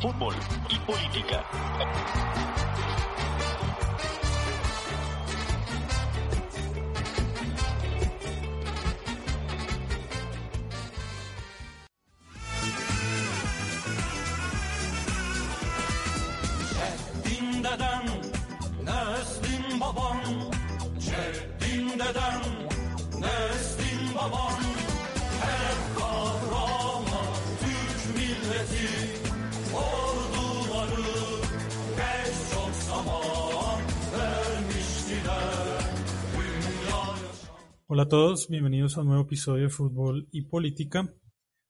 Fútbol y política. Deden, Neslin baban. Hola a todos, bienvenidos a un nuevo episodio de Fútbol y Política.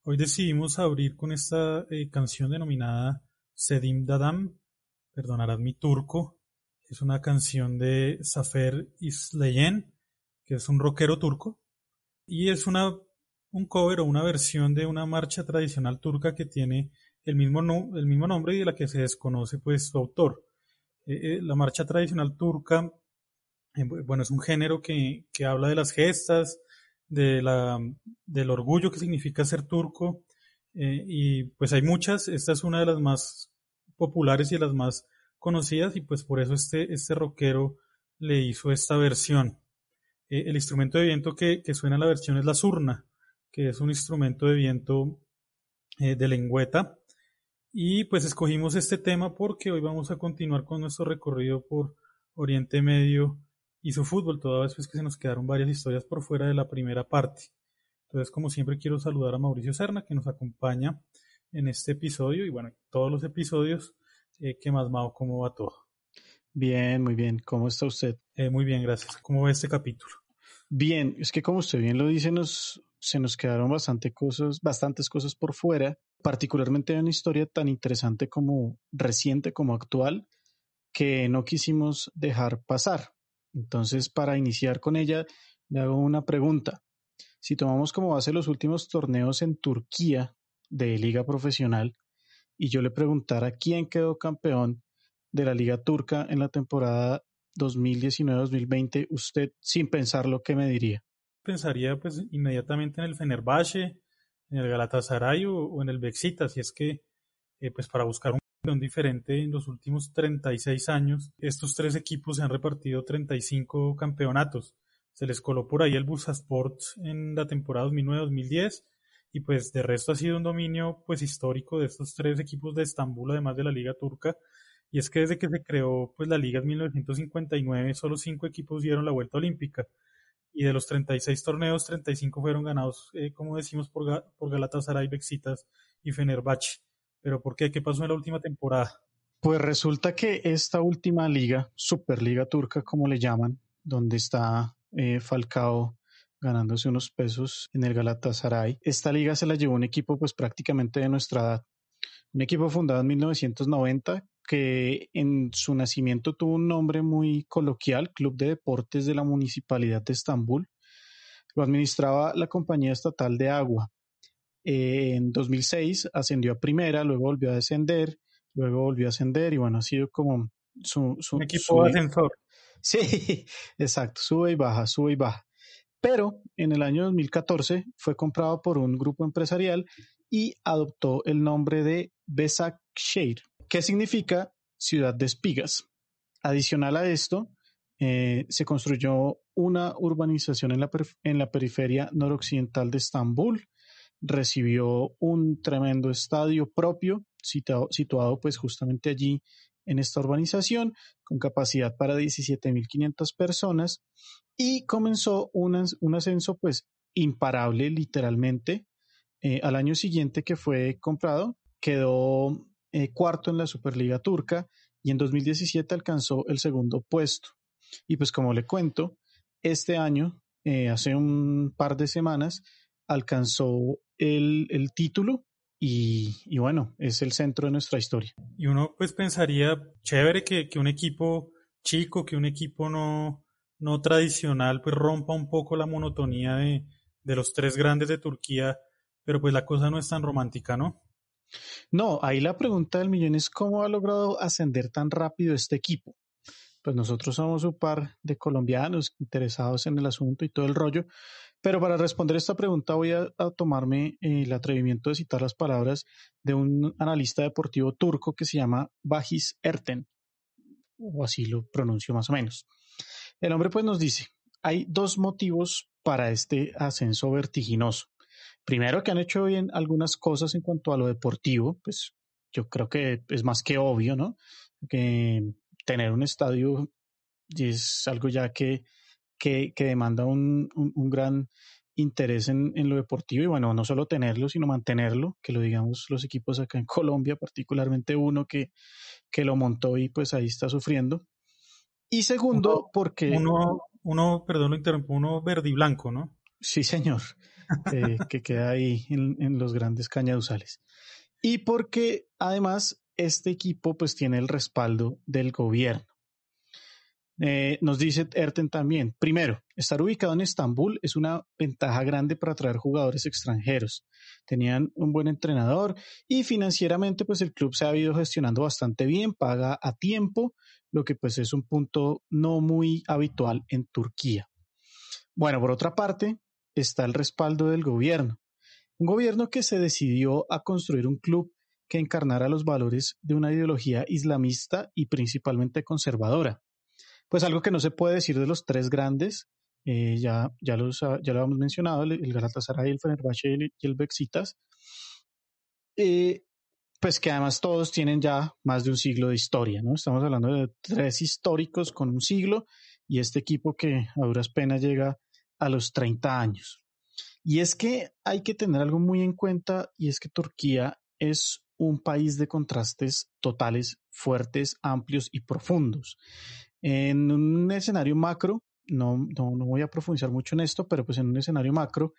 Hoy decidimos abrir con esta eh, canción denominada Sedim Dadam, perdonarás mi turco. Es una canción de Zafer Isleyen, que es un rockero turco, y es una, un cover o una versión de una marcha tradicional turca que tiene el mismo, el mismo nombre y de la que se desconoce pues su autor. Eh, eh, la marcha tradicional turca Bueno, es un género que, que habla de las gestas, de la, del orgullo que significa ser turco, eh, y pues hay muchas, esta es una de las más populares y de las más conocidas, y pues por eso este, este rockero le hizo esta versión. Eh, el instrumento de viento que, que suena en la versión es la surna, que es un instrumento de viento eh, de lengüeta. Y pues escogimos este tema porque hoy vamos a continuar con nuestro recorrido por Oriente Medio y su fútbol, toda vez pues que se nos quedaron varias historias por fuera de la primera parte. Entonces, como siempre, quiero saludar a Mauricio Serna, que nos acompaña en este episodio y bueno, en todos los episodios. Eh, ¿Qué más, Mao? ¿Cómo va todo? Bien, muy bien. ¿Cómo está usted? Eh, muy bien, gracias. ¿Cómo va este capítulo? Bien, es que como usted bien lo dice, nos, se nos quedaron bastante cosas, bastantes cosas por fuera, particularmente una historia tan interesante como reciente como actual, que no quisimos dejar pasar. Entonces, para iniciar con ella, le hago una pregunta. Si tomamos como base los últimos torneos en Turquía de liga profesional, y yo le preguntara quién quedó campeón de la liga turca en la temporada 2019-2020, usted sin pensarlo, ¿qué me diría? Pensaría pues inmediatamente en el Fenerbahce, en el Galatasaray o, en el Besiktas, y es que eh, pues para buscar un diferente en los últimos 36 años, estos tres equipos se han repartido 35 campeonatos. Se les coló por ahí el Bursaspor en la temporada 2009-2010 y pues de resto ha sido un dominio pues histórico de estos tres equipos de Estambul, además de la liga turca. Y es que desde que se creó pues la liga en 1959 solo cinco equipos dieron la vuelta olímpica y de los 36 torneos, 35 fueron ganados, eh, como decimos, por, por Galatasaray, Bexitas y Fenerbahce. ¿Pero por qué? ¿Qué pasó en la última temporada? Pues resulta que esta última liga, Superliga Turca, como le llaman, donde está eh, Falcao ganándose unos pesos en el Galatasaray, esta liga se la llevó un equipo pues prácticamente de nuestra edad. Un equipo fundado en 1990 que en su nacimiento tuvo un nombre muy coloquial, Club de Deportes de la Municipalidad de Estambul. Lo administraba la compañía estatal de agua. Eh, en 2006 ascendió a primera, luego volvió a descender, luego volvió a ascender y bueno, ha sido como su... su Un equipo su- ascensor. Sí, exacto, sube y baja, sube y baja. Pero en el año 2014 fue comprado por un grupo empresarial y adoptó el nombre de Besakşehir, que significa ciudad de espigas. Adicional a esto, eh, se construyó una urbanización en la, perif- en la periferia noroccidental de Estambul, recibió un tremendo estadio propio situado, situado pues justamente allí en esta urbanización con capacidad para 17.500 personas y comenzó un, un ascenso pues imparable literalmente. Eh, al año siguiente que fue comprado quedó eh, cuarto en la Superliga Turca y en 2017 alcanzó el segundo puesto. Y pues como le cuento, este año, eh, hace un par de semanas, alcanzó el, el título y, y, bueno, es el centro de nuestra historia. Y uno pues pensaría, chévere que, que un equipo chico, que un equipo no, no tradicional, pues rompa un poco la monotonía de, de los tres grandes de Turquía, pero pues la cosa no es tan romántica, ¿no? No, ahí la pregunta del millón es cómo ha logrado ascender tan rápido este equipo. Pues nosotros somos un par de colombianos interesados en el asunto y todo el rollo, pero para responder esta pregunta voy a, tomarme eh, el atrevimiento de citar las palabras de un analista deportivo turco que se llama Bahis Erten, o así lo pronuncio más o menos. El hombre pues nos dice, hay dos motivos para este ascenso vertiginoso. Primero que han hecho bien algunas cosas en cuanto a lo deportivo, pues yo creo que es más que obvio, ¿no? Que tener un estadio es algo ya que, que, demanda un, un, gran interés en, en, lo deportivo y bueno, no solo tenerlo, sino mantenerlo, que lo digamos los equipos acá en Colombia, particularmente uno que, que lo montó y pues ahí está sufriendo. Y segundo, porque... Uno, uno, perdón, lo interrumpo, uno verde y blanco, ¿no? Sí, señor. Eh, que queda ahí en, los grandes cañaduzales. Y porque además este equipo pues tiene el respaldo del gobierno. Eh, nos dice Erten también, primero, estar ubicado en Estambul es una ventaja grande para atraer jugadores extranjeros. Tenían un buen entrenador y financieramente pues el club se ha ido gestionando bastante bien, paga a tiempo, lo que pues es un punto no muy habitual en Turquía. Bueno, por otra parte, está el respaldo del gobierno. Un gobierno que se decidió a construir un club que encarnara los valores de una ideología islamista y principalmente conservadora. Pues algo que no se puede decir de los tres grandes, eh, ya, ya, los, ya lo hemos mencionado, el, Galatasaray, el Fenerbahce y el, Bexitas, eh, pues que además todos tienen ya más de un siglo de historia, ¿no? Estamos hablando de tres históricos con un siglo y este equipo que a duras penas llega a los 30 años. Y es que hay que tener algo muy en cuenta y es que Turquía es un país de contrastes totales, fuertes, amplios y profundos. En un escenario macro, no, no, voy a profundizar mucho en esto, pero pues en un escenario macro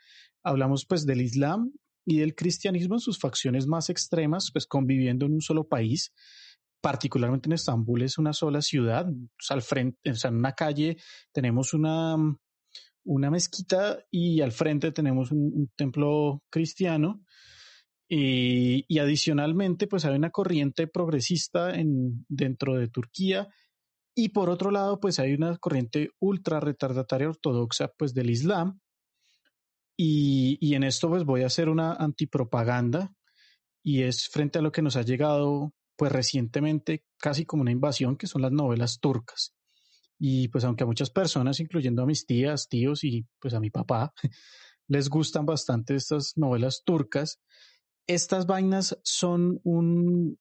hablamos pues del Islam y del cristianismo en sus facciones más extremas, pues conviviendo en un solo país, particularmente en Estambul es una sola ciudad, al frente, o sea, en una calle tenemos una, una mezquita y al frente tenemos un, templo cristiano. Y, adicionalmente, pues hay una corriente progresista en, dentro de Turquía. Y por otro lado, pues hay una corriente ultra retardataria ortodoxa, pues del Islam. Y, y en esto, pues voy a hacer una antipropaganda. Y es frente a lo que nos ha llegado, pues recientemente, casi como una invasión, que son las novelas turcas. Y pues aunque a muchas personas, incluyendo a mis tías, tíos y pues a mi papá, les gustan bastante estas novelas turcas, estas vainas son un,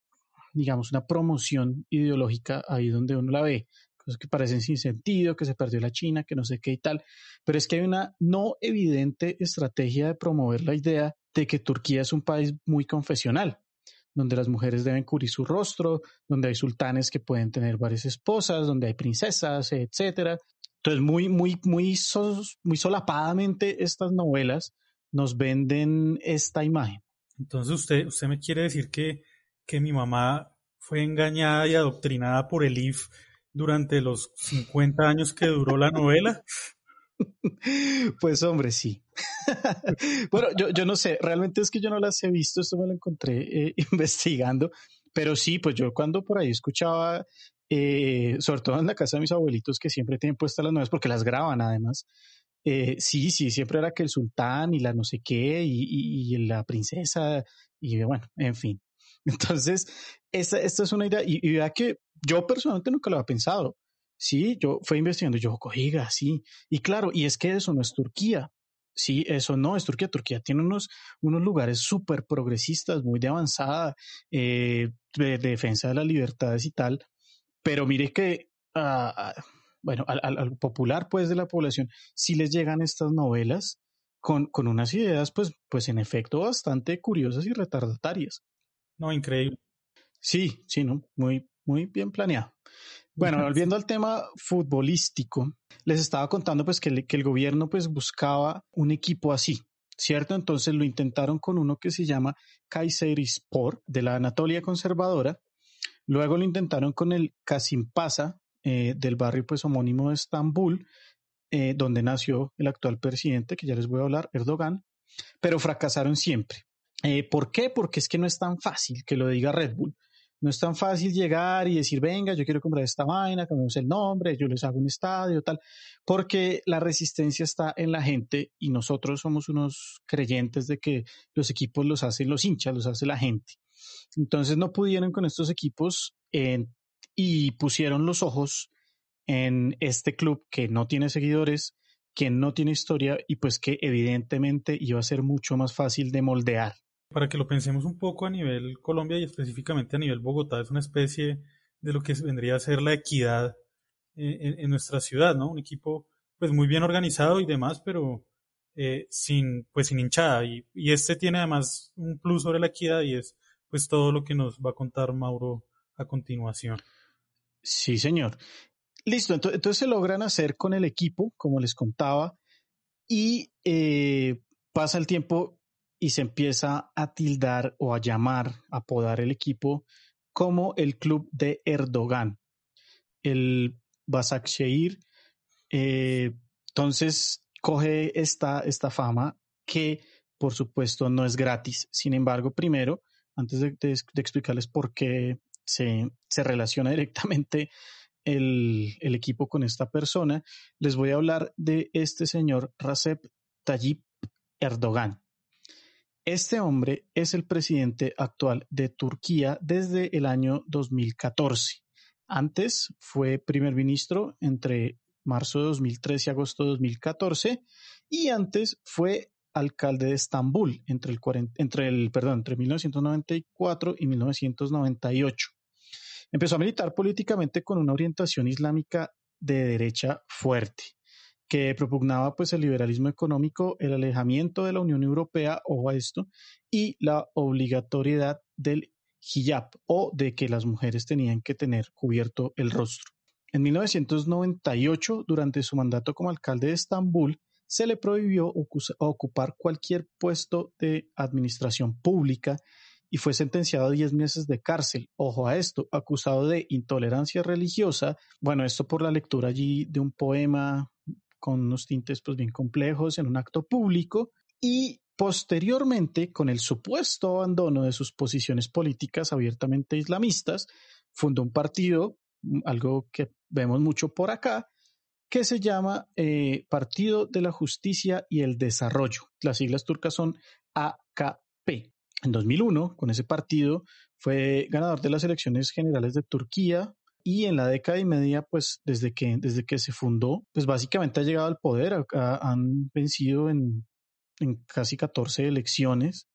digamos, una promoción ideológica ahí donde uno la ve. Cosas que parecen sin sentido, que se perdió la China, que no sé qué y tal. Pero es que hay una no evidente estrategia de promover la idea de que Turquía es un país muy confesional donde las mujeres deben cubrir su rostro, donde hay sultanes que pueden tener varias esposas, donde hay princesas, etcétera. Entonces, muy, muy, muy, muy solapadamente estas novelas nos venden esta imagen. Entonces, usted, usted me quiere decir que, que mi mamá fue engañada y adoctrinada por el IF durante los 50 años que duró la novela. Pues hombre, sí. bueno, yo, yo no sé, realmente es que yo no las he visto, esto me lo encontré eh, investigando, pero sí, pues yo cuando por ahí escuchaba, eh, sobre todo en la casa de mis abuelitos que siempre tienen puestas las nuevas porque las graban además, eh, sí, sí, siempre era que el sultán y la no sé qué y, y, la princesa y bueno, en fin. Entonces, esta, esta es una idea y, y vea que yo personalmente nunca lo había pensado. Sí, yo fui investigando, yo, oiga, sí. Y claro, y es que eso no es Turquía. Sí, eso no es Turquía. Turquía tiene unos, unos lugares súper progresistas, muy de avanzada, eh, de, defensa de las libertades y tal. Pero mire que, uh, bueno, al, al, popular, pues, de la población, sí les llegan estas novelas con, con unas ideas, pues, pues, en efecto, bastante curiosas y retardatarias. No, increíble. Sí, sí, ¿no? Muy, muy bien planeado. Bueno, volviendo al tema futbolístico, les estaba contando pues que el, que el gobierno pues buscaba un equipo así, ¿cierto? Entonces lo intentaron con uno que se llama Kayserispor, de la Anatolia conservadora. Luego lo intentaron con el Kasimpasa, eh, del barrio pues homónimo de Estambul, eh, donde nació el actual presidente, que ya les voy a hablar, Erdogan, pero fracasaron siempre. Eh, ¿Por qué? Porque es que no es tan fácil que lo diga Red Bull. No es tan fácil llegar y decir, venga, yo quiero comprar esta vaina, cambiamos el nombre, yo les hago un estadio, tal, porque la resistencia está en la gente y nosotros somos unos creyentes de que los equipos los hacen los hinchas, los hace la gente. Entonces no pudieron con estos equipos y pusieron los ojos en este club que no tiene seguidores, que no tiene historia y pues que evidentemente iba a ser mucho más fácil de moldear. Para que lo pensemos un poco a nivel Colombia y específicamente a nivel Bogotá, es una especie de lo que vendría a ser la equidad en, nuestra ciudad, ¿no? Un equipo pues muy bien organizado y demás, pero eh, sin pues sin hinchada y, este tiene además un plus sobre la equidad y es pues todo lo que nos va a contar Mauro a continuación. Sí, señor. Listo, entonces, se logran hacer con el equipo, como les contaba, y eh, pasa el tiempo y se empieza a tildar o a llamar, a apodar el equipo como el club de Erdogan, el Basakşehir. Eh, entonces coge esta, esta fama que por supuesto no es gratis. Sin embargo, primero, antes de, explicarles por qué se, se relaciona directamente el, el, equipo con esta persona, les voy a hablar de este señor Recep Tayyip Erdogan. Este hombre es el presidente actual de Turquía desde el año 2014. Antes fue primer ministro entre marzo de 2013 y agosto de 2014 y antes fue alcalde de Estambul entre el, entre el perdón, entre 1994 y 1998. Empezó a militar políticamente con una orientación islámica de derecha fuerte que propugnaba pues el liberalismo económico, el alejamiento de la Unión Europea, ojo a esto, y la obligatoriedad del hijab o de que las mujeres tenían que tener cubierto el rostro. En 1998, durante su mandato como alcalde de Estambul, se le prohibió ocupar cualquier puesto de administración pública y fue sentenciado a 10 meses de cárcel. Ojo a esto, acusado de intolerancia religiosa. Bueno, esto por la lectura allí de un poema con unos tintes pues bien complejos en un acto público y posteriormente con el supuesto abandono de sus posiciones políticas abiertamente islamistas, fundó un partido, mm, algo que vemos mucho por acá, que se llama eh, Partido de la Justicia y el Desarrollo. Las siglas turcas son AKP. En 2001, con ese partido, fue ganador de las elecciones generales de Turquía, y en la década y media, pues desde que, desde que se fundó, pues básicamente ha llegado al poder, han vencido en, en, casi 14 elecciones,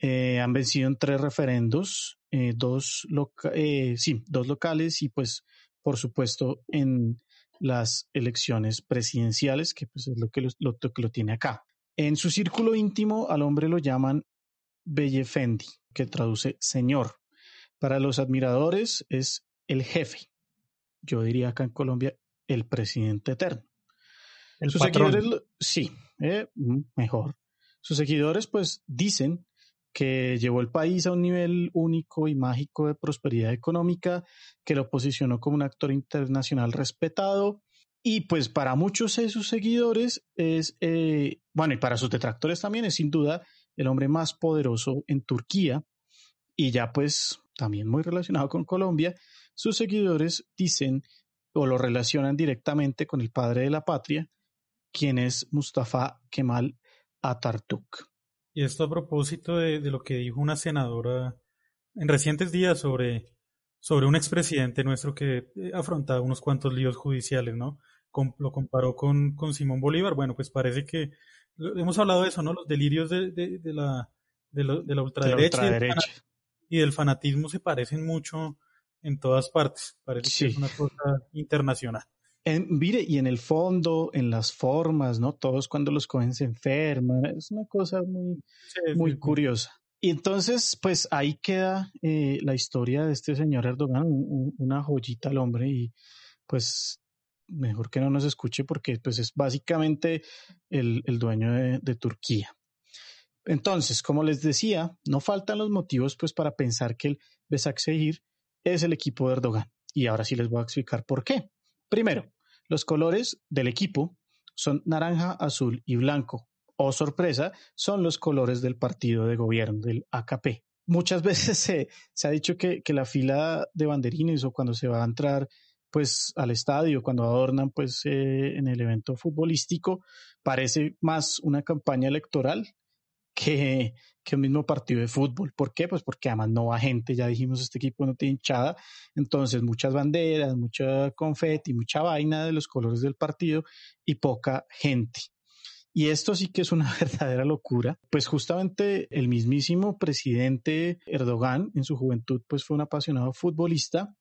eh, han vencido en tres referendos, eh, dos, eh, sí, dos locales y pues por supuesto en las elecciones presidenciales, que pues es lo que lo, lo, que lo tiene acá. En su círculo íntimo al hombre lo llaman Bellefendi, que traduce señor. Para los admiradores es el jefe. Yo diría acá en Colombia el presidente eterno. El Sus seguidores, sí, eh, mm, mejor. Sus seguidores pues dicen que llevó el país a un nivel único y mágico de prosperidad económica, que lo posicionó como un actor internacional respetado y pues para muchos de sus seguidores es, eh, bueno, y para sus detractores también es sin duda el hombre más poderoso en Turquía y ya pues también muy relacionado con Colombia, sus seguidores dicen o lo relacionan directamente con el padre de la patria, quien es Mustafa Kemal Atatürk. Y esto a propósito de, lo que dijo una senadora en recientes días sobre, sobre un expresidente nuestro que eh, afrontaba unos cuantos líos judiciales, ¿no? lo comparó con, con Simón Bolívar. Bueno, pues parece que hemos hablado de eso, ¿no? Los delirios de, de, de la, de, la ultraderecha, y del fanatismo se parecen mucho en todas partes. Parece que es una cosa internacional. En, mire, y en el fondo, en las formas, ¿no? Todos cuando los cogen se enferman. Es una cosa muy, muy curiosa. Y entonces, pues ahí queda eh, la historia de este señor Erdogan, una joyita al hombre y pues mejor que no nos escuche porque pues es básicamente el, el dueño de, de, Turquía. Entonces, como les decía, no faltan los motivos pues para pensar que el Besak Shehir es el equipo de Erdogan. Y ahora sí les voy a explicar por qué. Primero, los colores del equipo son naranja, azul y blanco. O sorpresa, son los colores del partido de gobierno, del AKP. Muchas veces se, se ha dicho que, que, la fila de banderines o cuando se va a entrar pues al estadio, cuando adornan pues eh, en el evento futbolístico, parece más una campaña electoral que, que un mismo partido de fútbol. ¿Por qué? Pues porque además no va gente, ya dijimos, este equipo no tiene hinchada, entonces muchas banderas, mucha confeti, mucha vaina de los colores del partido y poca gente. Y esto sí que es una verdadera locura, pues justamente el mismísimo presidente Erdogan en su juventud pues fue un apasionado futbolista.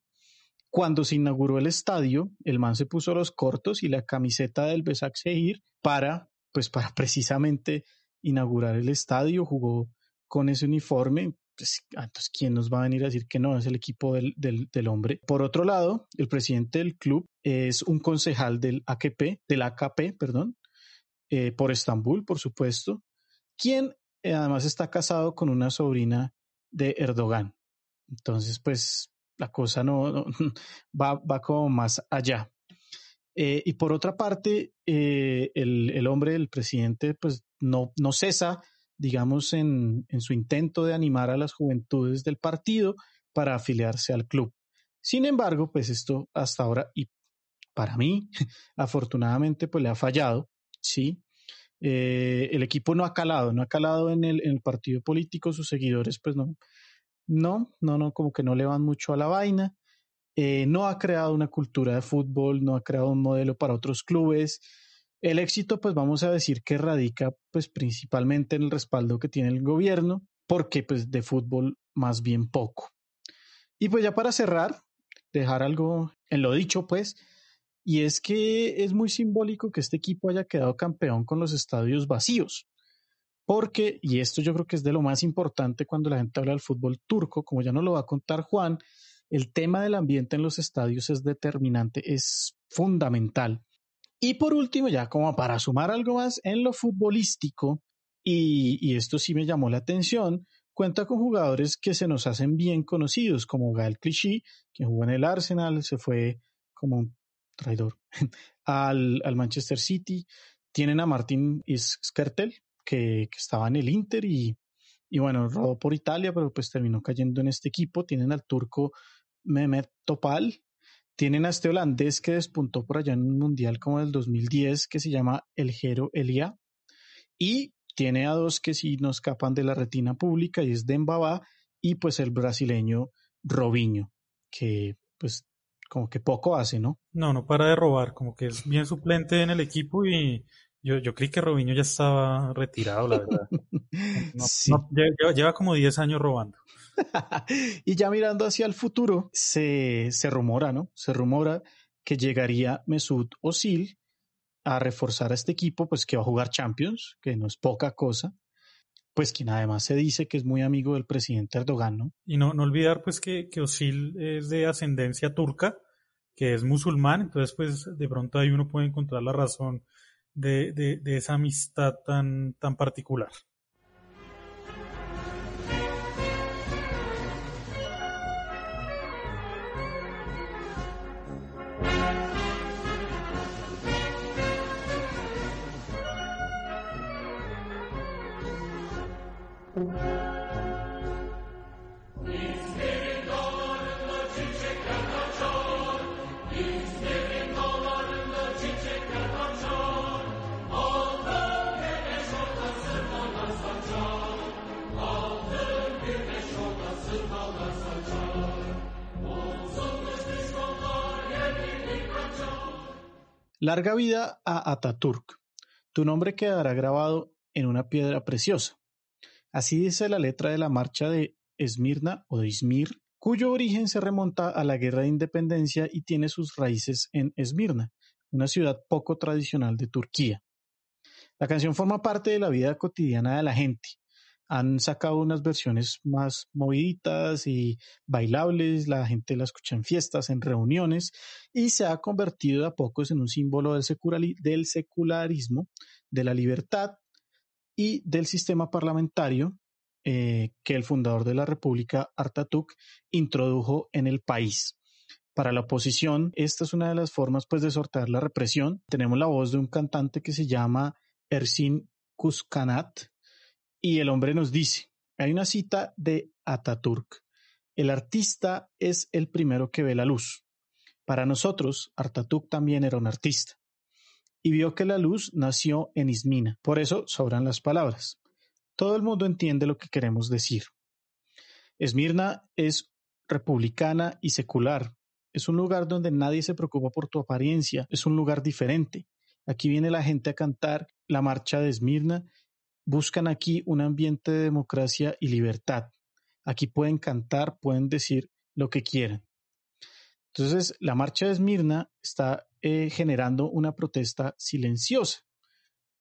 Cuando se inauguró el estadio, el man se puso los cortos y la camiseta del Besak para pues para precisamente inaugurar el estadio, jugó con ese uniforme. Pues, ah, entonces, ¿quién nos va a venir a decir que no es el equipo del, del, hombre? Por otro lado, el presidente del club es un concejal del AKP, del AKP, perdón, eh, por Estambul, por supuesto, quien eh, además está casado con una sobrina de Erdogan. Entonces, pues la cosa no, va, va como más allá. Eh, y por otra parte, el, el, hombre, el presidente, pues no, no cesa, digamos, en, en, su intento de animar a las juventudes del partido para afiliarse al club. Sin embargo, pues esto hasta ahora, y para mí, afortunadamente, pues le ha fallado, ¿sí? Eh, el equipo no ha calado, no ha calado en el, en el partido político, sus seguidores, pues no, no, no, no, como que no le van mucho a la vaina. Eh, no ha creado una cultura de fútbol, no ha creado un modelo para otros clubes. El éxito, pues vamos a decir que radica pues principalmente en el respaldo que tiene el gobierno, porque pues de fútbol más bien poco. Y pues ya para cerrar, dejar algo en lo dicho, pues, y es que es muy simbólico que este equipo haya quedado campeón con los estadios vacíos. Porque, y esto yo creo que es de lo más importante cuando la gente habla del fútbol turco, como ya nos lo va a contar Juan, el tema del ambiente en los estadios es determinante, es fundamental. Y por último, ya como para sumar algo más en lo futbolístico, y, esto sí me llamó la atención, cuenta con jugadores que se nos hacen bien conocidos, como Gael Clichy, que jugó en el Arsenal, se fue como un traidor al, al Manchester City. Tienen a Martin Skertel, que, que, estaba en el Inter y, y bueno, rodó por Italia, pero pues terminó cayendo en este equipo. Tienen al turco Mehmet Topal. Tienen a este holandés que despuntó por allá en un mundial como el 2010 que se llama El Jero Elia. Y tiene a dos que sí nos escapan de la retina pública y es Dembaba y pues el brasileño Robinho, que pues como que poco hace, ¿no? No, no para de robar, como que es bien suplente en el equipo y yo, yo creí que Robinho ya estaba retirado, la verdad. No, sí. no, lleva, lleva, como 10 años robando. y ya mirando hacia el futuro, se, se rumora, ¿no? Se rumora que llegaría Mesut Özil a reforzar a este equipo, pues que va a jugar Champions, que no es poca cosa, pues quien además se dice que es muy amigo del presidente Erdogan, ¿no? Y no, no olvidar pues que, que Özil es de ascendencia turca, que es musulmán, entonces pues de pronto ahí uno puede encontrar la razón de, de, de esa amistad tan, tan particular. Larga vida a Ataturk. Tu nombre quedará grabado en una piedra preciosa. Así dice la letra de la marcha de Esmirna o de Izmir, cuyo origen se remonta a la guerra de independencia y tiene sus raíces en Esmirna, una ciudad poco tradicional de Turquía. La canción forma parte de la vida cotidiana de la gente, han sacado unas versiones más moviditas y bailables, la gente la escucha en fiestas, en reuniones y se ha convertido a pocos en un símbolo del, secularismo, de la libertad y del sistema parlamentario eh, que el fundador de la República, Artatuk, introdujo en el país. Para la oposición, esta es una de las formas pues, de sortear la represión. Tenemos la voz de un cantante que se llama Ersin Kuskanat y el hombre nos dice, hay una cita de Ataturk, el artista es el primero que ve la luz. Para nosotros, Artatuk también era un artista y vio que la luz nació en Ismina. Por eso sobran las palabras. Todo el mundo entiende lo que queremos decir. Esmirna es republicana y secular. Es un lugar donde nadie se preocupa por tu apariencia. Es un lugar diferente. Aquí viene la gente a cantar la marcha de Esmirna. Buscan aquí un ambiente de democracia y libertad. Aquí pueden cantar, pueden decir lo que quieran. Entonces, la marcha de Esmirna está eh, generando una protesta silenciosa,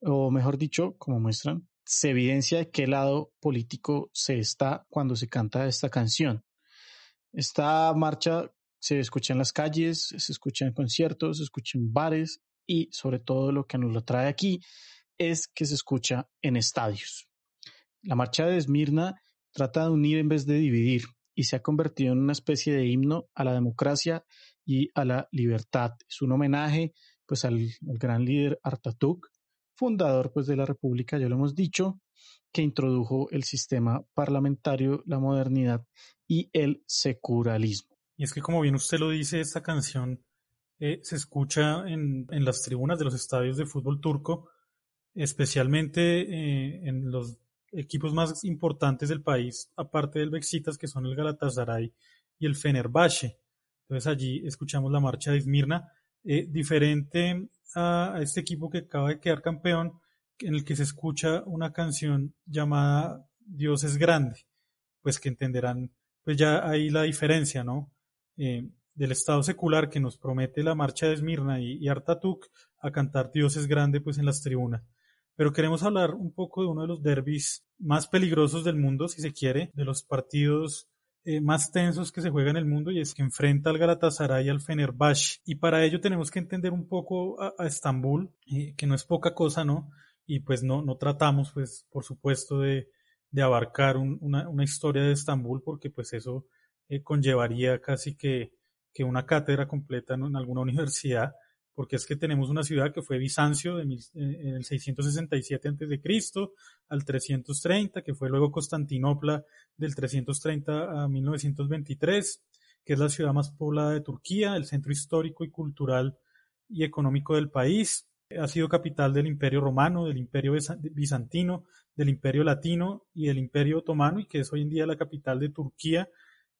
o mejor dicho, como muestran, se evidencia de qué lado político se está cuando se canta esta canción. Esta marcha se escucha en las calles, se escucha en conciertos, se escucha en bares y sobre todo lo que nos lo trae aquí es que se escucha en estadios. La marcha de Esmirna trata de unir en vez de dividir y se ha convertido en una especie de himno a la democracia y a la libertad. Es un homenaje pues al, gran líder Artatuk, fundador pues de la República, ya lo hemos dicho, que introdujo el sistema parlamentario, la modernidad y el secularismo. Y es que como bien usted lo dice, esta canción eh, se escucha en, en, las tribunas de los estadios de fútbol turco, especialmente eh, en los equipos más importantes del país, aparte del Bexitas, que son el Galatasaray y el Fenerbahce. Entonces allí escuchamos la marcha de Esmirna, eh, diferente a, este equipo que acaba de quedar campeón, en el que se escucha una canción llamada Dios es grande, pues que entenderán pues ya ahí la diferencia, ¿no? Eh, del Estado secular que nos promete la marcha de Esmirna y, y Artatuk a cantar Dios es grande pues en las tribunas. Pero queremos hablar un poco de uno de los derbis más peligrosos del mundo, si se quiere, de los partidos eh, más tensos que se juega en el mundo y es que enfrenta al Galatasaray y al Fenerbahce. Y para ello tenemos que entender un poco a, Estambul, eh, que no es poca cosa, ¿no? Y pues no, no tratamos, pues, por supuesto, de, de abarcar una, historia de Estambul, porque pues eso eh, conllevaría casi que, que, una cátedra completa en alguna universidad porque es que tenemos una ciudad que fue Bizancio de mil, eh, en el 667 a.C. al 330, que fue luego Constantinopla del 330 a 1923, que es la ciudad más poblada de Turquía, el centro histórico y cultural y económico del país. Ha sido capital del Imperio Romano, del Imperio Bizantino, del Imperio Latino y del Imperio Otomano, y que es hoy en día la capital de Turquía,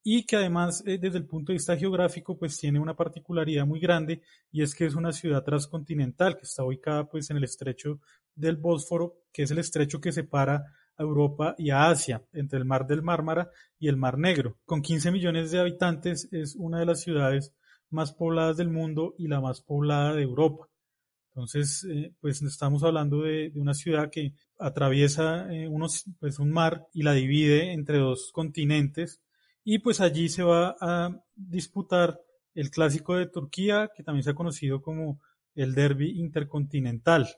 y que además eh, desde el punto de vista geográfico pues tiene una particularidad muy grande y es que es una ciudad transcontinental que está ubicada pues en el estrecho del Bósforo, que es el estrecho que separa a Europa y a Asia, entre el mar del Mármara y el mar Negro. Con 15 millones de habitantes es una de las ciudades más pobladas del mundo y la más poblada de Europa. Entonces, eh, pues estamos hablando de, una ciudad que atraviesa eh, unos, pues un mar y la divide entre dos continentes y pues allí se va a disputar el clásico de Turquía, que también se ha conocido como el Derby Intercontinental,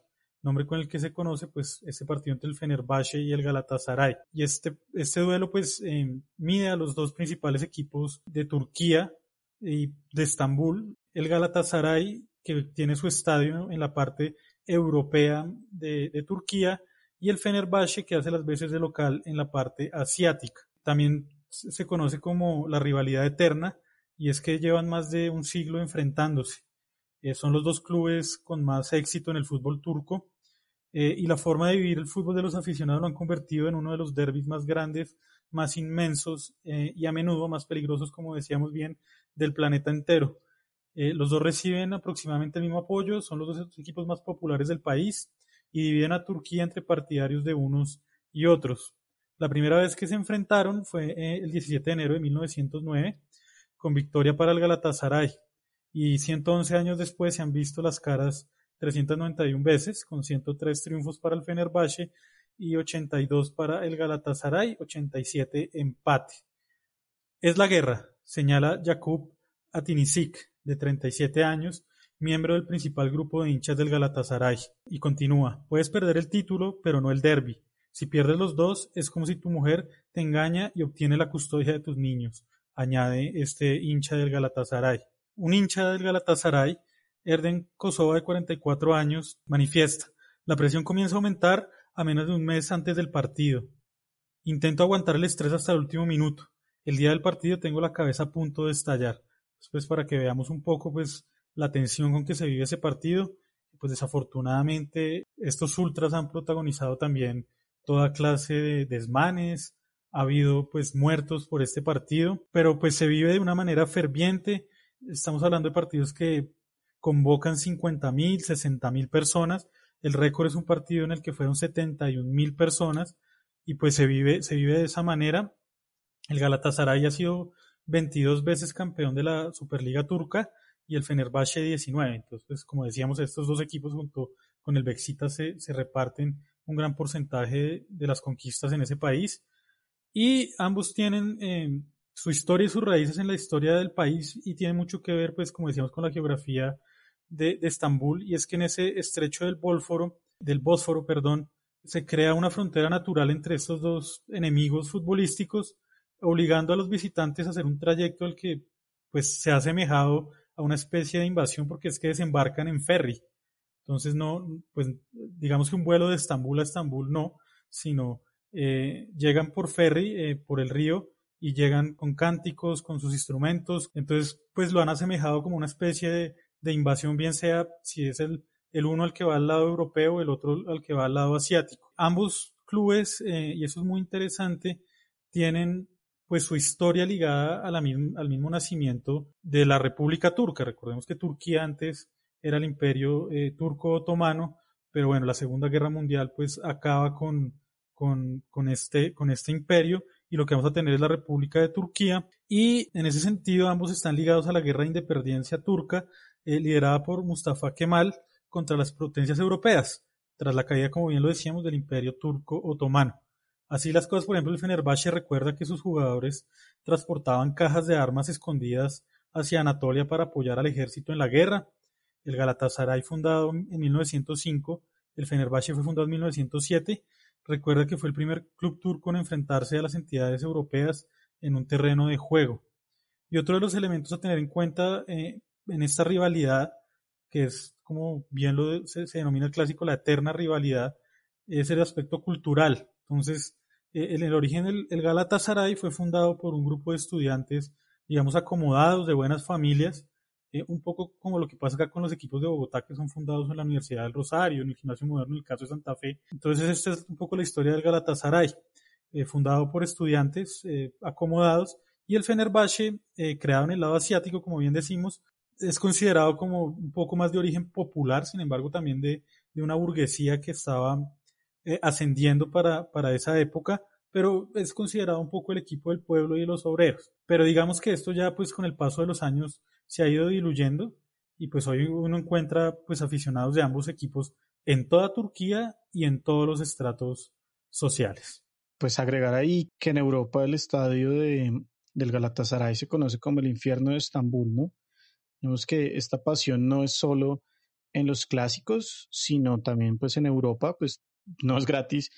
nombre con el que se conoce pues este partido entre el Fenerbahce y el Galatasaray. Y este, este duelo pues eh, mide a los dos principales equipos de Turquía y de Estambul, el Galatasaray que tiene su estadio en la parte europea de, de Turquía y el Fenerbahce que hace las veces de local en la parte asiática. También se conoce como la rivalidad eterna y es que llevan más de un siglo enfrentándose. Eh, son los dos clubes con más éxito en el fútbol turco eh, y la forma de vivir el fútbol de los aficionados lo han convertido en uno de los derbis más grandes, más inmensos eh, y a menudo más peligrosos, como decíamos bien, del planeta entero. los dos reciben aproximadamente el mismo apoyo, son los dos equipos más populares del país y dividen a Turquía entre partidarios de unos y otros. La primera vez que se enfrentaron fue eh, el 17 de enero de 1909, con victoria para el Galatasaray. Y 111 años después se han visto las caras 391 veces, con 103 triunfos para el Fenerbahce y 82 para el Galatasaray, 87 empate. Es la guerra, señala Jakub Atinisik, de 37 años, miembro del principal grupo de hinchas del Galatasaray. Y continúa, puedes perder el título, pero no el derby. Si pierdes los dos, es como si tu mujer te engaña y obtiene la custodia de tus niños, añade este hincha del Galatasaray. Un hincha del Galatasaray, Erden Kosova de 44 años, manifiesta, la presión comienza a aumentar a menos de un mes antes del partido. Intento aguantar el estrés hasta el último minuto. El día del partido tengo la cabeza a punto de estallar. Pues para que veamos un poco pues la tensión con que se vive ese partido. Pues desafortunadamente estos ultras han protagonizado también toda clase de desmanes, ha habido pues muertos por este partido, pero pues se vive de una manera ferviente. Estamos hablando de partidos que convocan 50 mil, 60 mil personas. El récord es un partido en el que fueron 71 mil personas y pues se vive, se vive de esa manera. El Galatasaray ha sido 22 veces campeón de la Superliga Turca y el Fenerbahce 19. Entonces, pues, como decíamos, estos dos equipos junto con el Bexitas se, se reparten un gran porcentaje de las conquistas en ese país y ambos tienen eh, su historia y sus raíces en la historia del país y tiene mucho que ver, pues, como decíamos, con la geografía de, Estambul y es que en ese estrecho del Bósforo, del Bósforo, perdón, se crea una frontera natural entre estos dos enemigos futbolísticos, obligando a los visitantes a hacer un trayecto al que pues se ha asemejado a una especie de invasión porque es que desembarcan en ferry. Entonces no, pues digamos que un vuelo de Estambul a Estambul no, sino eh, llegan por ferry, eh, por el río, y llegan con cánticos, con sus instrumentos. Entonces, pues lo han asemejado como una especie de, de invasión, bien sea si es el, el uno al que va al lado europeo, el otro al que va al lado asiático. Ambos clubes, eh, y eso es muy interesante, tienen pues su historia ligada a la al mismo nacimiento de la República Turca. Recordemos que Turquía antes era el imperio eh, turco otomano, pero bueno, la Segunda Guerra Mundial pues acaba con, con, con, este, con este imperio y lo que vamos a tener es la República de Turquía y en ese sentido ambos están ligados a la guerra de independencia turca eh, liderada por Mustafa Kemal contra las potencias europeas, tras la caída, como bien lo decíamos, del imperio turco otomano. Así las cosas, por ejemplo, el Fenerbahce recuerda que sus jugadores transportaban cajas de armas escondidas hacia Anatolia para apoyar al ejército en la guerra. El Galatasaray, fundado en 1905, el Fenerbahce fue fundado en 1907. Recuerda que fue el primer club turco en enfrentarse a las entidades europeas en un terreno de juego. Y otro de los elementos a tener en cuenta eh, en esta rivalidad, que es como bien lo se, denomina el clásico la eterna rivalidad, es el aspecto cultural. Entonces, eh, en el origen el, el Galatasaray fue fundado por un grupo de estudiantes, digamos, acomodados, de buenas familias, eh, un poco como lo que pasa acá con los equipos de Bogotá que son fundados en la Universidad del Rosario, en el Gimnasio Moderno, en el caso de Santa Fe. Entonces, esta es un poco la historia del Galatasaray, eh, fundado por estudiantes acomodados, y el Fenerbahce, creado en el lado asiático, como bien decimos, es considerado como un poco más de origen popular, sin embargo también de, de una burguesía que estaba eh, ascendiendo para, para esa época, pero es considerado un poco el equipo del pueblo y de los obreros. Pero digamos que esto ya pues con el paso de los años se ha ido diluyendo y pues hoy uno encuentra pues aficionados de ambos equipos en toda Turquía y en todos los estratos sociales. Pues agregar ahí que en Europa el estadio de, del Galatasaray se conoce como el infierno de Estambul, ¿no? Vemos que esta pasión no es solo en los clásicos, sino también pues en Europa, pues no es gratis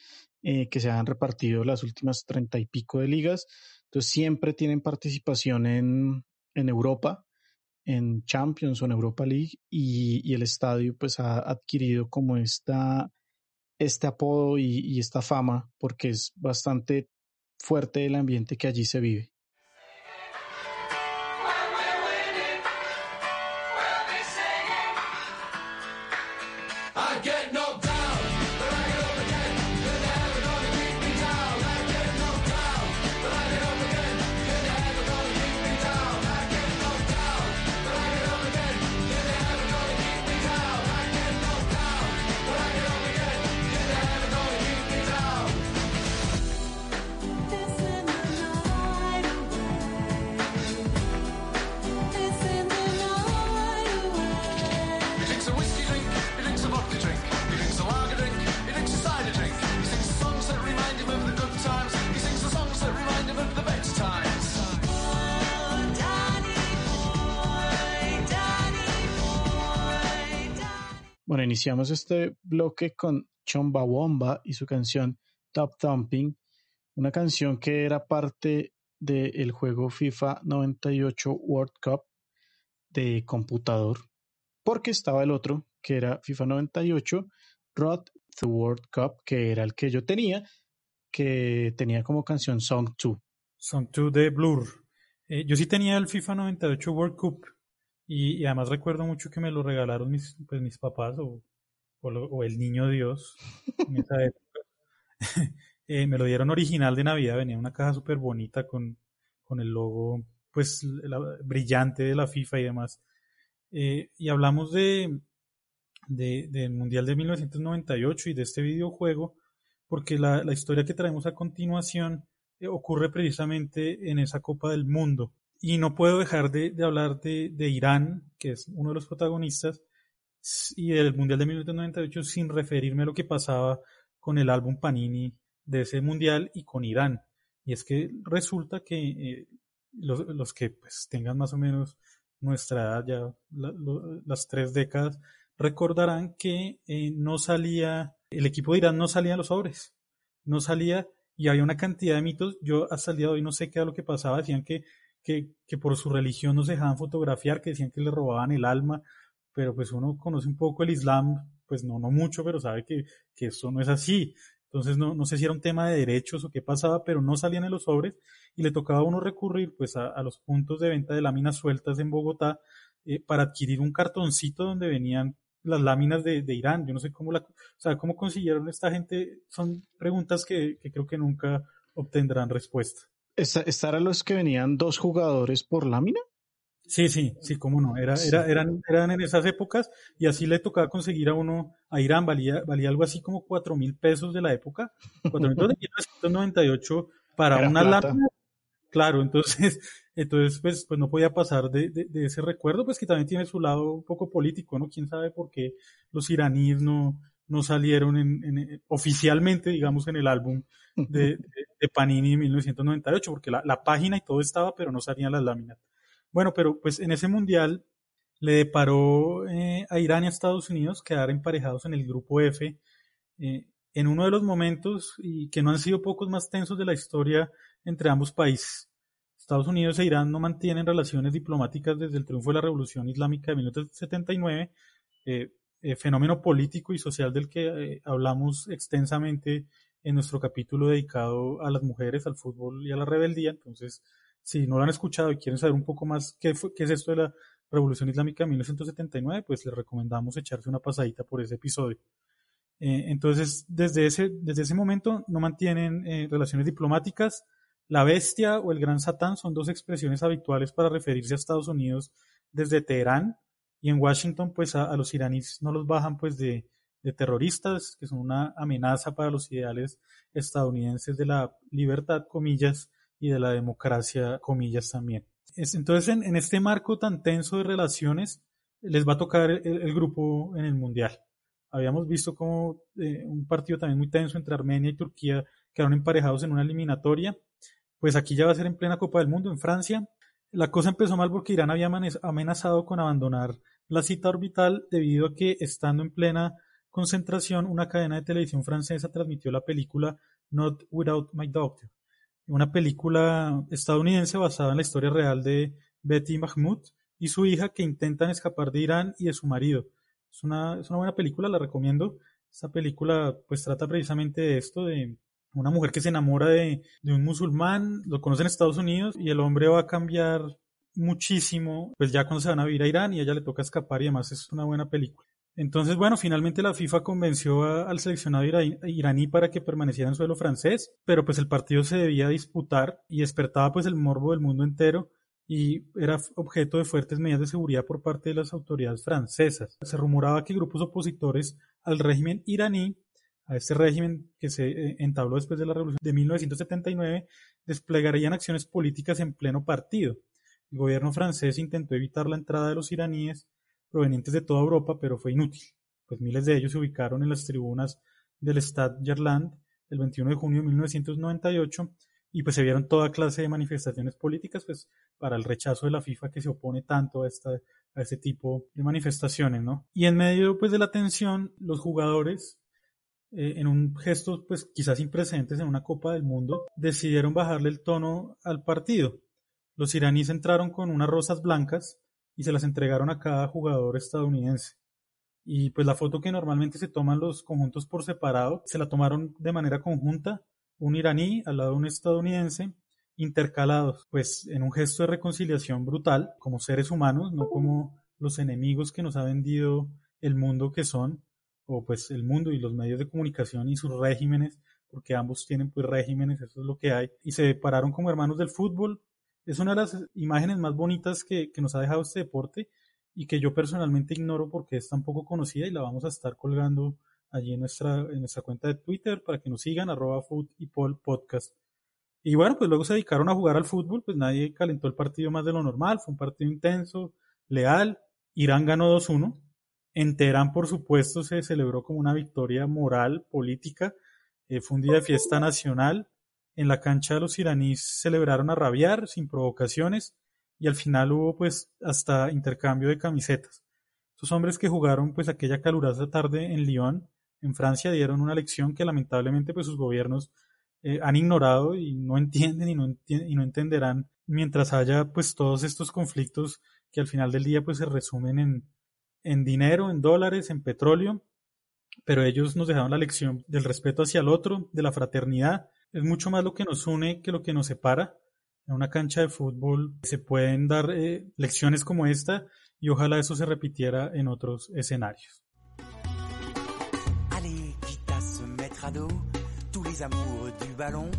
eh, que se han repartido las últimas treinta y pico de ligas. Entonces siempre tienen participación en, en Europa, en Champions o en Europa League y, y el estadio pues ha adquirido como esta, este apodo y, esta fama porque es bastante fuerte el ambiente que allí se vive. Iniciamos este bloque con Chumbawamba y su canción Top Thumping, una canción que era parte del juego FIFA 98 World Cup de computador, porque estaba el otro, que era FIFA 98 Road the World Cup, que era el que yo tenía, que tenía como canción Song 2. Song 2 de Blur. Eh, yo sí tenía el FIFA 98 World Cup y, además recuerdo mucho que me lo regalaron mis, pues, mis papás o, el niño Dios en esa época. eh, me lo dieron original de Navidad, venía una caja súper bonita con, con el logo pues la, brillante de la FIFA y demás. Eh, y hablamos de, de, del Mundial de 1998 y de este videojuego, porque la, la historia que traemos a continuación eh, ocurre precisamente en esa Copa del Mundo. Y no puedo dejar de, de hablar de, Irán, que es uno de los protagonistas, y del Mundial de 1998 sin referirme a lo que pasaba con el álbum Panini de ese Mundial y con Irán. Y es que resulta que eh, los, que pues, tengan más o menos nuestra edad, ya las tres décadas, recordarán que eh, no salía, el equipo de Irán no salía a los sobres, no salía y había una cantidad de mitos, yo hasta el día de hoy no sé qué era lo que pasaba, decían que, que, que por su religión no se dejaban fotografiar, que decían que le robaban el alma, pero pues uno conoce un poco el Islam, pues no, no mucho, pero sabe que, que eso no es así. Entonces no, no sé si era un tema de derechos o qué pasaba, pero no salían en los sobres y le tocaba a uno recurrir pues a, los puntos de venta de láminas sueltas en Bogotá eh, para adquirir un cartoncito donde venían las láminas de, de, Irán. Yo no sé cómo la, o sea, cómo consiguieron esta gente. Son preguntas que, que creo que nunca obtendrán respuesta. ¿Estarán los que venían dos jugadores por lámina? Sí, sí, sí, cómo no. Era, era, eran, eran en esas épocas y así le tocaba conseguir a uno, a Irán, valía, valía algo así como cuatro mil pesos de la época, cuatro mil de 1998 para era una plata. lámina. Claro, entonces, entonces pues, pues no podía pasar de, de, de, ese recuerdo, pues que también tiene su lado un poco político, ¿no? Quién sabe por qué los iraníes no, no salieron en, en, oficialmente, digamos, en el álbum de, de Panini en 1998, porque la, página y todo estaba, pero no salían las láminas. Bueno, pero pues en ese mundial le deparó eh, a Irán y a Estados Unidos quedar emparejados en el grupo F eh, en uno de los momentos y que no han sido pocos más tensos de la historia entre ambos países. Estados Unidos e Irán no mantienen relaciones diplomáticas desde el triunfo de la Revolución Islámica de 1979, eh, fenómeno político y social del que hablamos extensamente en nuestro capítulo dedicado a las mujeres, al fútbol y a la rebeldía. Entonces, si no lo han escuchado y quieren saber un poco más qué, fue, qué es esto de la Revolución Islámica de 1979, pues les recomendamos echarse una pasadita por ese episodio. Eh, entonces, desde ese, desde ese momento no mantienen eh, relaciones diplomáticas. La bestia o el gran satán son dos expresiones habituales para referirse a Estados Unidos desde Teherán y en Washington, pues a, a los iraníes no los bajan pues de, de terroristas, que son una amenaza para los ideales estadounidenses de la libertad, comillas, y de la democracia, comillas también. Entonces, en, en este marco tan tenso de relaciones, les va a tocar el, grupo en el Mundial. Habíamos visto como eh, un partido también muy tenso entre Armenia y Turquía quedaron emparejados en una eliminatoria. Pues aquí ya va a ser en plena Copa del Mundo, en Francia. La cosa empezó mal porque Irán había amenazado con abandonar la cita orbital debido a que, estando en plena concentración, una cadena de televisión francesa transmitió la película Not Without My Doctor, una película estadounidense basada en la historia real de Betty Mahmoud y su hija que intentan escapar de Irán y de su marido. Es una, es una buena película, la recomiendo. Esta película pues trata precisamente de esto, de una mujer que se enamora de, de un musulmán, lo conoce en Estados Unidos y el hombre va a cambiar muchísimo, pues ya cuando se van a vivir a Irán y a ella le toca escapar y además es una buena película. Entonces, bueno, finalmente la FIFA convenció a, al seleccionado iraní para que permaneciera en suelo francés, pero pues el partido se debía disputar y despertaba pues el morbo del mundo entero y era objeto de fuertes medidas de seguridad por parte de las autoridades francesas. Se rumoraba que grupos opositores al régimen iraní, a este régimen que se eh, entabló después de la revolución de 1979, desplegarían acciones políticas en pleno partido. El gobierno francés intentó evitar la entrada de los iraníes provenientes de toda Europa, pero fue inútil, pues miles de ellos se ubicaron en las tribunas del Stade Gerland el 21 de junio de 1998 y pues se vieron toda clase de manifestaciones políticas pues para el rechazo de la FIFA que se opone tanto a esta a ese tipo de manifestaciones, ¿no? Y en medio pues de la tensión, los jugadores eh, en un gesto pues quizás sin precedentes en una Copa del Mundo, decidieron bajarle el tono al partido. Los iraníes entraron con unas rosas blancas y se las entregaron a cada jugador estadounidense. Y pues la foto que normalmente se toman los conjuntos por separado, se la tomaron de manera conjunta, un iraní al lado de un estadounidense, intercalados, pues en un gesto de reconciliación brutal, como seres humanos, no como los enemigos que nos ha vendido el mundo que son, o pues el mundo y los medios de comunicación y sus regímenes, porque ambos tienen pues regímenes, eso es lo que hay, y se pararon como hermanos del fútbol. Es una de las imágenes más bonitas que, nos ha dejado este deporte y que yo personalmente ignoro porque es tan poco conocida y la vamos a estar colgando allí en nuestra, en nuestra cuenta de Twitter para que nos sigan, arroba food y pol podcast. Y bueno, pues luego se dedicaron a jugar al fútbol, pues nadie calentó el partido más de lo normal, fue un partido intenso, leal, Irán ganó 2-1, en Teherán, por supuesto, se celebró como una victoria moral, política. Eh, fue un día de fiesta nacional. En la cancha los iraníes celebraron a rabiar, sin provocaciones, y al final hubo pues hasta intercambio de camisetas. Esos hombres que jugaron pues aquella calurosa tarde en Lyon, en Francia, dieron una lección que lamentablemente pues sus gobiernos eh, han ignorado y no entienden y no, y no entenderán mientras haya pues todos estos conflictos que al final del día pues se resumen en, en dinero, en dólares, en petróleo, pero ellos nos dejaron la lección del respeto hacia el otro, de la fraternidad. Es mucho más lo que nos une que lo que nos separa. En una cancha de fútbol se pueden dar eh, lecciones como esta y ojalá eso se repitiera en otros escenarios. Allez, quitte à se mettre à dos, tous les amoureux du ballon,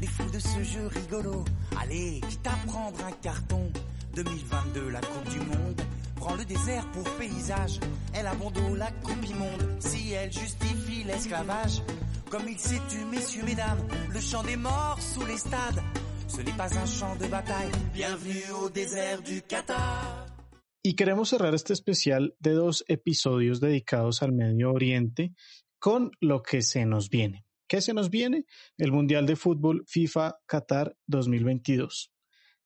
les fous de ce jeu rigolo. Allez, quitte à prendre un carton, 2022, la Coupe du Monde. prend le désert paysage. La coupe si justifie l'esclavage. Messieurs, mesdames, le des morts sous. Ce n'est pas un champ de bataille. Bienvenue au désert du Qatar. Y queremos cerrar este especial de dos episodios dedicados al Medio Oriente con lo que se nos viene. ¿Qué se nos viene? El Mundial de Fútbol FIFA Qatar 2022.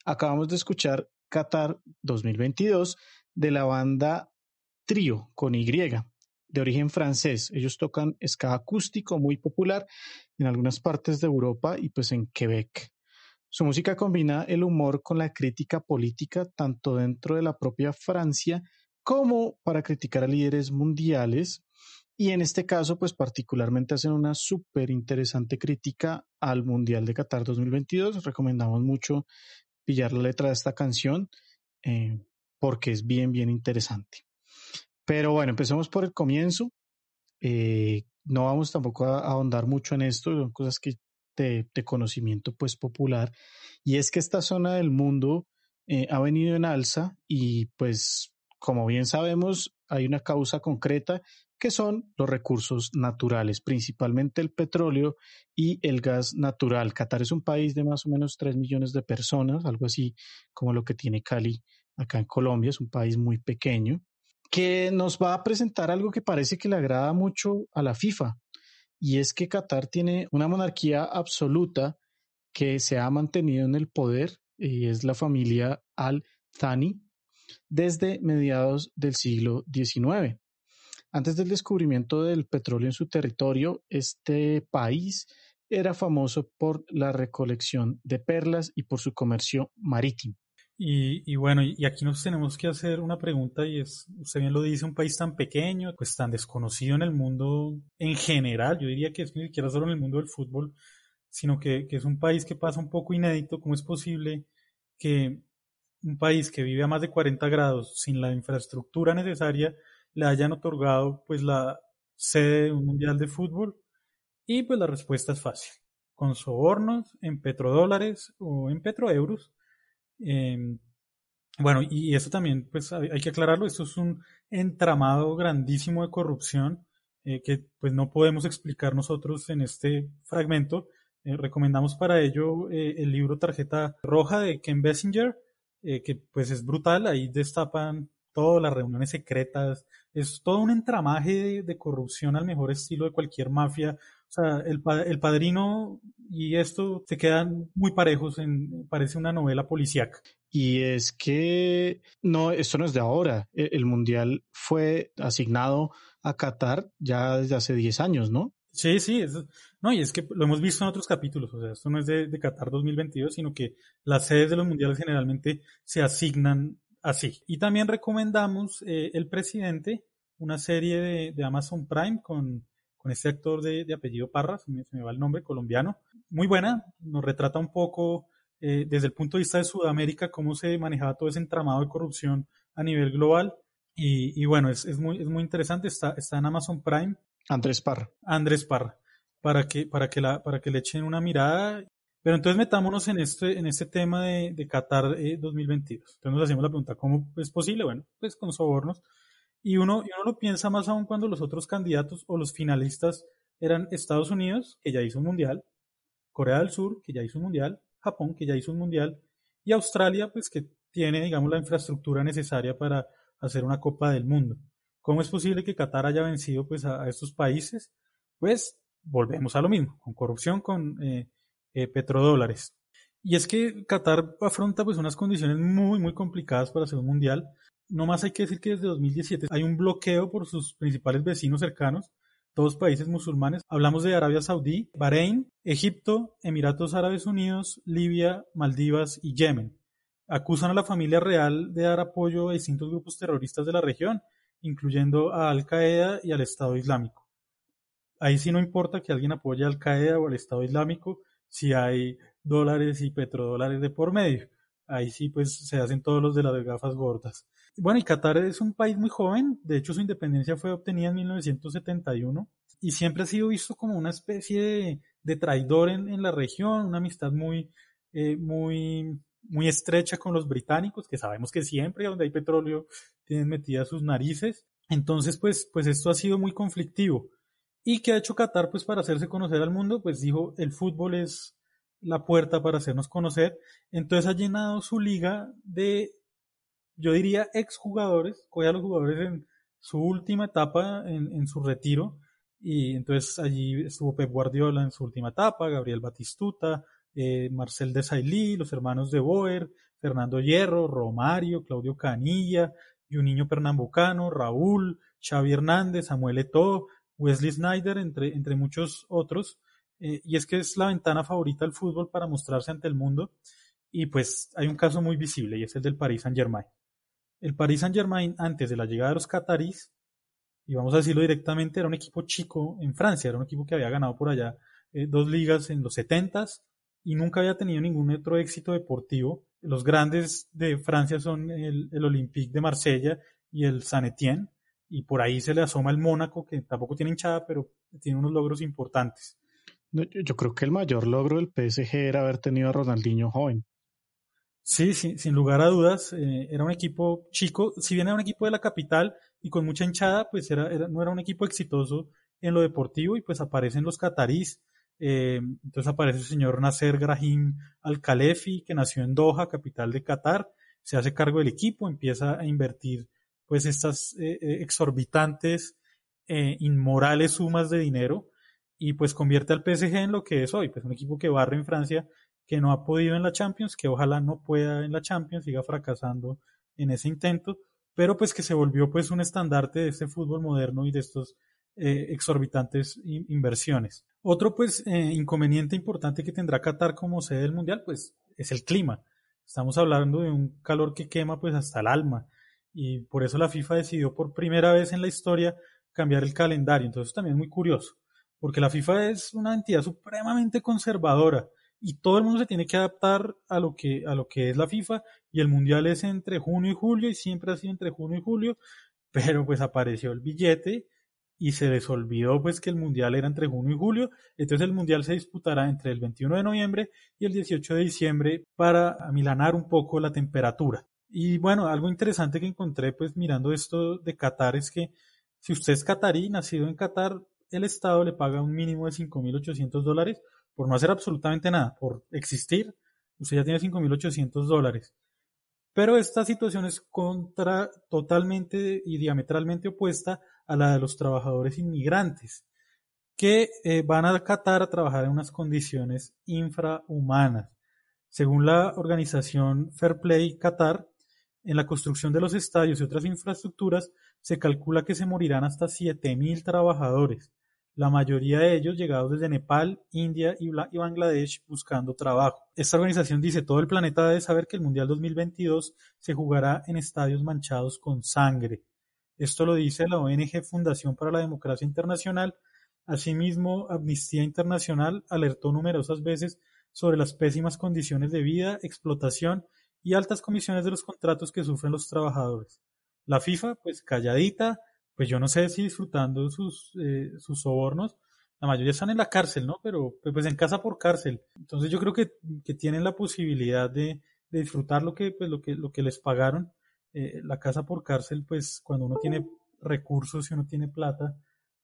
Acabamos de escuchar Qatar 2022 de la banda Trio con Y, de origen francés. Ellos tocan ska acústico muy popular en algunas partes de Europa y pues en Quebec. Su música combina el humor con la crítica política tanto dentro de la propia Francia como para criticar a líderes mundiales y en este caso pues particularmente hacen una súper interesante crítica al Mundial de Qatar 2022. Recomendamos mucho pillar la letra de esta canción. Eh, porque es bien, bien interesante. Pero bueno, empecemos por el comienzo. Eh, no vamos tampoco a, ahondar mucho en esto, son cosas que de, conocimiento pues popular. Y es que esta zona del mundo eh, ha venido en alza y pues como bien sabemos hay una causa concreta que son los recursos naturales, principalmente el petróleo y el gas natural. Qatar es un país de más o menos 3 millones de personas, algo así como lo que tiene Cali acá en Colombia, es un país muy pequeño, que nos va a presentar algo que parece que le agrada mucho a la FIFA, y es que Qatar tiene una monarquía absoluta que se ha mantenido en el poder, y es la familia Al-Thani, desde mediados del siglo XIX. Antes del descubrimiento del petróleo en su territorio, este país era famoso por la recolección de perlas y por su comercio marítimo. Y, bueno, y aquí nos tenemos que hacer una pregunta y es, usted bien lo dice, un país tan pequeño, pues tan desconocido en el mundo en general, yo diría que es ni siquiera solo en el mundo del fútbol, sino que, que es un país que pasa un poco inédito, ¿cómo es posible que un país que vive a más de 40 grados sin la infraestructura necesaria le hayan otorgado pues la sede de un mundial de fútbol? Y pues la respuesta es fácil, con sobornos en petrodólares o en petroeuros Em, bueno, y eso también, pues hay que aclararlo, esto es un entramado grandísimo de corrupción eh, que pues no podemos explicar nosotros en este fragmento. Eh, recomendamos para ello eh, el libro Tarjeta Roja de Ken Bessinger, que pues es brutal, ahí destapan todas las reuniones secretas, es todo un entramaje de, de corrupción al mejor estilo de cualquier mafia O sea, el, el padrino y esto se quedan muy parejos, en, parece una novela policíaca. Y es que no, esto no es de ahora. E, el, Mundial fue asignado a Qatar ya desde hace 10 años, ¿no? Sí, sí, no, y es que lo hemos visto en otros capítulos, o sea, esto no es de, de Qatar 2022, sino que las sedes de los mundiales generalmente se asignan así. Y también recomendamos eh, El Presidente, una serie de, de Amazon Prime con con este actor de, apellido Parra, se me, va el nombre, colombiano. Muy buena, nos retrata un poco eh, desde el punto de vista de Sudamérica cómo se manejaba todo ese entramado de corrupción a nivel global. Y, bueno, es, es, muy, es muy interesante, está, está en Amazon Prime. Andrés Parra. Andrés Parra, para que, para que, la, para que le echen una mirada. Pero entonces metámonos en este, en este tema de, de Qatar 2022. Eh, entonces nos hacemos la pregunta, ¿cómo es posible? Bueno, pues con sobornos. Y uno, lo piensa más aún cuando los otros candidatos o los finalistas eran Estados Unidos, que ya hizo un mundial, Corea del Sur, que ya hizo un mundial, Japón, que ya hizo un mundial, y Australia, pues que tiene, digamos, la infraestructura necesaria para hacer una Copa del Mundo. ¿Cómo es posible que Qatar haya vencido pues, a, estos países? Pues volvemos a lo mismo, con corrupción, con eh, eh, petrodólares. Y es que Qatar afronta pues unas condiciones muy, muy complicadas para hacer un mundial. No más hay que decir que desde 2017 hay un bloqueo por sus principales vecinos cercanos, todos países musulmanes. Hablamos de Arabia Saudí, Bahrein, Egipto, Emiratos Árabes Unidos, Libia, Maldivas y Yemen. Acusan a la familia real de dar apoyo a distintos grupos terroristas de la región, incluyendo a Al Qaeda y al Estado Islámico. Ahí sí no importa que alguien apoye a Al Qaeda o al Estado Islámico si hay dólares y petrodólares de por medio. Ahí sí pues se hacen todos los de las gafas gordas. Bueno, y Qatar es un país muy joven, de hecho su independencia fue obtenida en 1971 y siempre ha sido visto como una especie de, traidor en, la región, una amistad muy, eh, muy, muy estrecha con los británicos, que sabemos que siempre donde hay petróleo tienen metidas sus narices. Entonces, pues, pues esto ha sido muy conflictivo. ¿Y qué ha hecho Qatar? Pues para hacerse conocer al mundo, pues dijo, el fútbol es la puerta para hacernos conocer. Entonces ha llenado su liga de yo diría exjugadores, coge a los jugadores en su última etapa, en, su retiro, y entonces allí estuvo Pep Guardiola en su última etapa, Gabriel Batistuta, eh, Marcel Desailly, los hermanos de Boer, Fernando Hierro, Romario, Claudio Canilla, Juninho Pernambucano, Raúl, Xavi Hernández, Samuel Eto'o, Wesley Snyder, entre, entre muchos otros. Eh, y es que es la ventana favorita del fútbol para mostrarse ante el mundo. Y pues hay un caso muy visible y es el del Paris Saint Germain. El Paris Saint Germain, antes de la llegada de los catarís, y vamos a decirlo directamente, era un equipo chico en Francia, era un equipo que había ganado por allá eh, dos ligas en los 70s y nunca había tenido ningún otro éxito deportivo. Los grandes de Francia son el, Olympique de Marsella y el Saint Etienne, y por ahí se le asoma el Mónaco, que tampoco tiene hinchada, pero tiene unos logros importantes. yo creo que el mayor logro del PSG era haber tenido a Ronaldinho joven. Sí, sin lugar a dudas, eh, era un equipo chico, si bien era un equipo de la capital y con mucha hinchada, pues era, no era un equipo exitoso en lo deportivo y pues aparecen los catarís, eh, entonces aparece el señor Nasser Grahim Al-Khalefi, que nació en Doha, capital de Qatar, se hace cargo del equipo, empieza a invertir pues estas eh, exorbitantes, inmorales sumas de dinero y pues convierte al PSG en lo que es hoy, pues un equipo que barre en Francia que no ha podido en la Champions, que ojalá no pueda en la Champions, siga fracasando en ese intento, pero pues que se volvió pues un estandarte de este fútbol moderno y de estos eh, exorbitantes inversiones. Otro pues eh, inconveniente importante que tendrá Qatar como sede del Mundial pues es el clima. Estamos hablando de un calor que quema pues hasta el alma y por eso la FIFA decidió por primera vez en la historia cambiar el calendario. Entonces también es muy curioso, porque la FIFA es una entidad supremamente conservadora y todo el mundo se tiene que adaptar a lo que, a lo que es la FIFA y el mundial es entre junio y julio y siempre ha sido entre junio y julio, pero pues apareció el billete y se les olvidó pues que el mundial era entre junio y julio, entonces el mundial se disputará entre el 21 de noviembre y el 18 de diciembre para amilanar un poco la temperatura. Y bueno, algo interesante que encontré pues mirando esto de Qatar es que si usted es catarí, nacido en Qatar, el Estado le paga un mínimo de 5.800 dólares por no hacer absolutamente nada, por existir, usted ya tiene 5.800 dólares. Pero esta situación es contra, totalmente y diametralmente opuesta a la de los trabajadores inmigrantes, que eh, van a Qatar a trabajar en unas condiciones infrahumanas. Según la organización Fair Play Qatar, en la construcción de los estadios y otras infraestructuras se calcula que se morirán hasta 7.000 trabajadores, la mayoría de ellos llegados desde Nepal, India y Bangladesh buscando trabajo. Esta organización dice todo el planeta debe saber que el Mundial 2022 se jugará en estadios manchados con sangre. Esto lo dice la ONG Fundación para la Democracia Internacional. Asimismo, Amnistía Internacional alertó numerosas veces sobre las pésimas condiciones de vida, explotación y altas comisiones de los contratos que sufren los trabajadores. La FIFA, pues calladita, pues yo no sé si disfrutando sus, eh, sus sobornos, la mayoría están en la cárcel, ¿no? Pero pues, en casa por cárcel. Entonces yo creo que, que tienen la posibilidad de, de, disfrutar lo que, pues, lo que, lo que les pagaron. Eh, la casa por cárcel, pues cuando uno tiene recursos y uno tiene plata,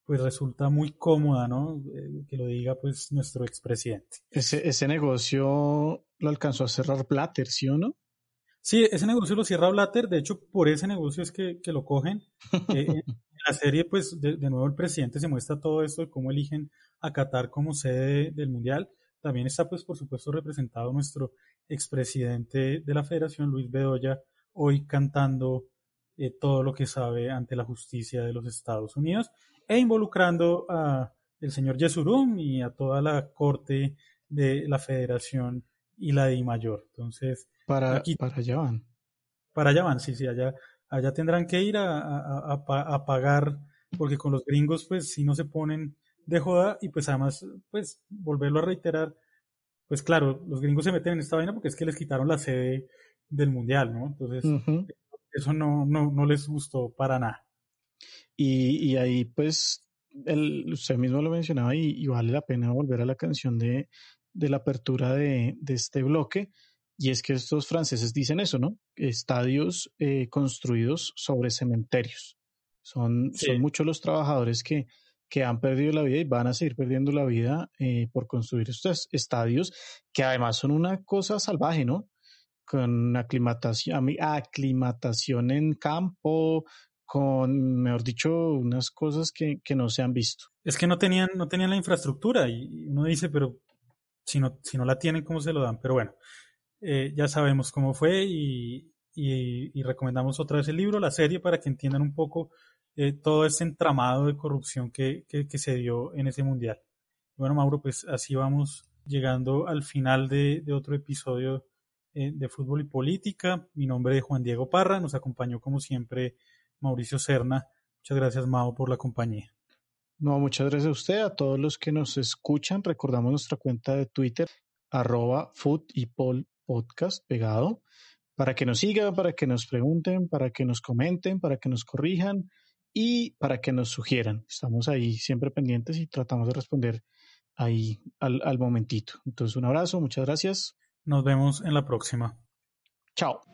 pues resulta muy cómoda, ¿no? Eh, que lo diga pues nuestro expresidente. Ese, ese negocio lo alcanzó a cerrar Blatter, ¿sí o no? Sí, ese negocio lo cierra Blatter, de hecho por ese negocio es que, que lo cogen. Eh, en la serie, pues de, de, nuevo el presidente se muestra todo esto de cómo eligen a Qatar como sede del Mundial. También está, pues por supuesto, representado nuestro expresidente de la federación, Luis Bedoya, hoy cantando eh, todo lo que sabe ante la justicia de los Estados Unidos e involucrando a el señor Yesurum y a toda la corte de la federación y la de I mayor. Entonces, para, aquí, para allá van. Para allá van, sí, sí, allá, allá tendrán que ir a, a, a, a, pagar, porque con los gringos, pues, si no se ponen de joda, y pues además, pues, volverlo a reiterar, pues claro, los gringos se meten en esta vaina porque es que les quitaron la sede del mundial, ¿no? Entonces, uh -huh. eso no, no, no les gustó para nada. Y, y ahí, pues, el, usted mismo lo mencionaba y, y, vale la pena volver a la canción de, de la apertura de, de este bloque, y es que estos franceses dicen eso, ¿no? Estadios eh, construidos sobre cementerios. Son, sí. son muchos los trabajadores que, que han perdido la vida y van a seguir perdiendo la vida eh, por construir estos estadios, que además son una cosa salvaje, ¿no? Con aclimatación, aclimatación en campo, con, mejor dicho, unas cosas que, que no se han visto. Es que no tenían, no tenían la infraestructura y uno dice, pero si no, si no la tienen, ¿cómo se lo dan? Pero bueno, eh, ya sabemos cómo fue y, y, recomendamos otra vez el libro, la serie, para que entiendan un poco eh, todo ese entramado de corrupción que, que, se dio en ese mundial. Bueno, Mauro, pues así vamos llegando al final de, de otro episodio eh, de Fútbol y Política. Mi nombre es Juan Diego Parra, nos acompañó como siempre Mauricio Serna. Muchas gracias, Mao, por la compañía. No, muchas gracias a usted, a todos los que nos escuchan. Recordamos nuestra cuenta de Twitter, arroba Food y Pol Podcast pegado, para que nos sigan, para que nos pregunten, para que nos comenten, para que nos corrijan y para que nos sugieran. Estamos ahí siempre pendientes y tratamos de responder ahí al, al momentito. Entonces, un abrazo, muchas gracias. Nos vemos en la próxima. Chao.